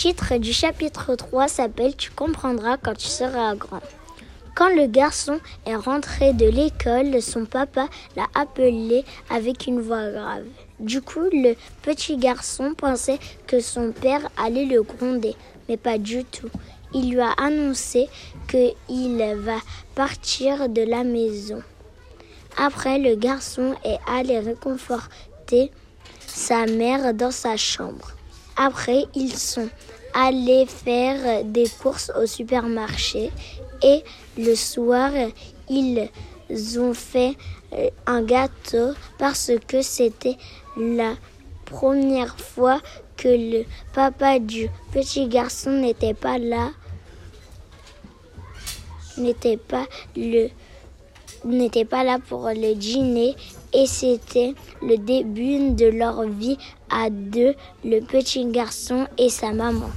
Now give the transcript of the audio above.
titre du chapitre 3 s'appelle Tu comprendras quand tu seras grand. Quand le garçon est rentré de l'école, son papa l'a appelé avec une voix grave. Du coup, le petit garçon pensait que son père allait le gronder, mais pas du tout. Il lui a annoncé qu'il va partir de la maison. Après, le garçon est allé réconforter sa mère dans sa chambre. Après, ils sont allés faire des courses au supermarché et le soir, ils ont fait euh, un gâteau parce que c'était la première fois que le papa du petit garçon n'était pas là, n'était pas le n'était pas là pour le dîner et c'était le début de leur vie à deux, le petit garçon et sa maman.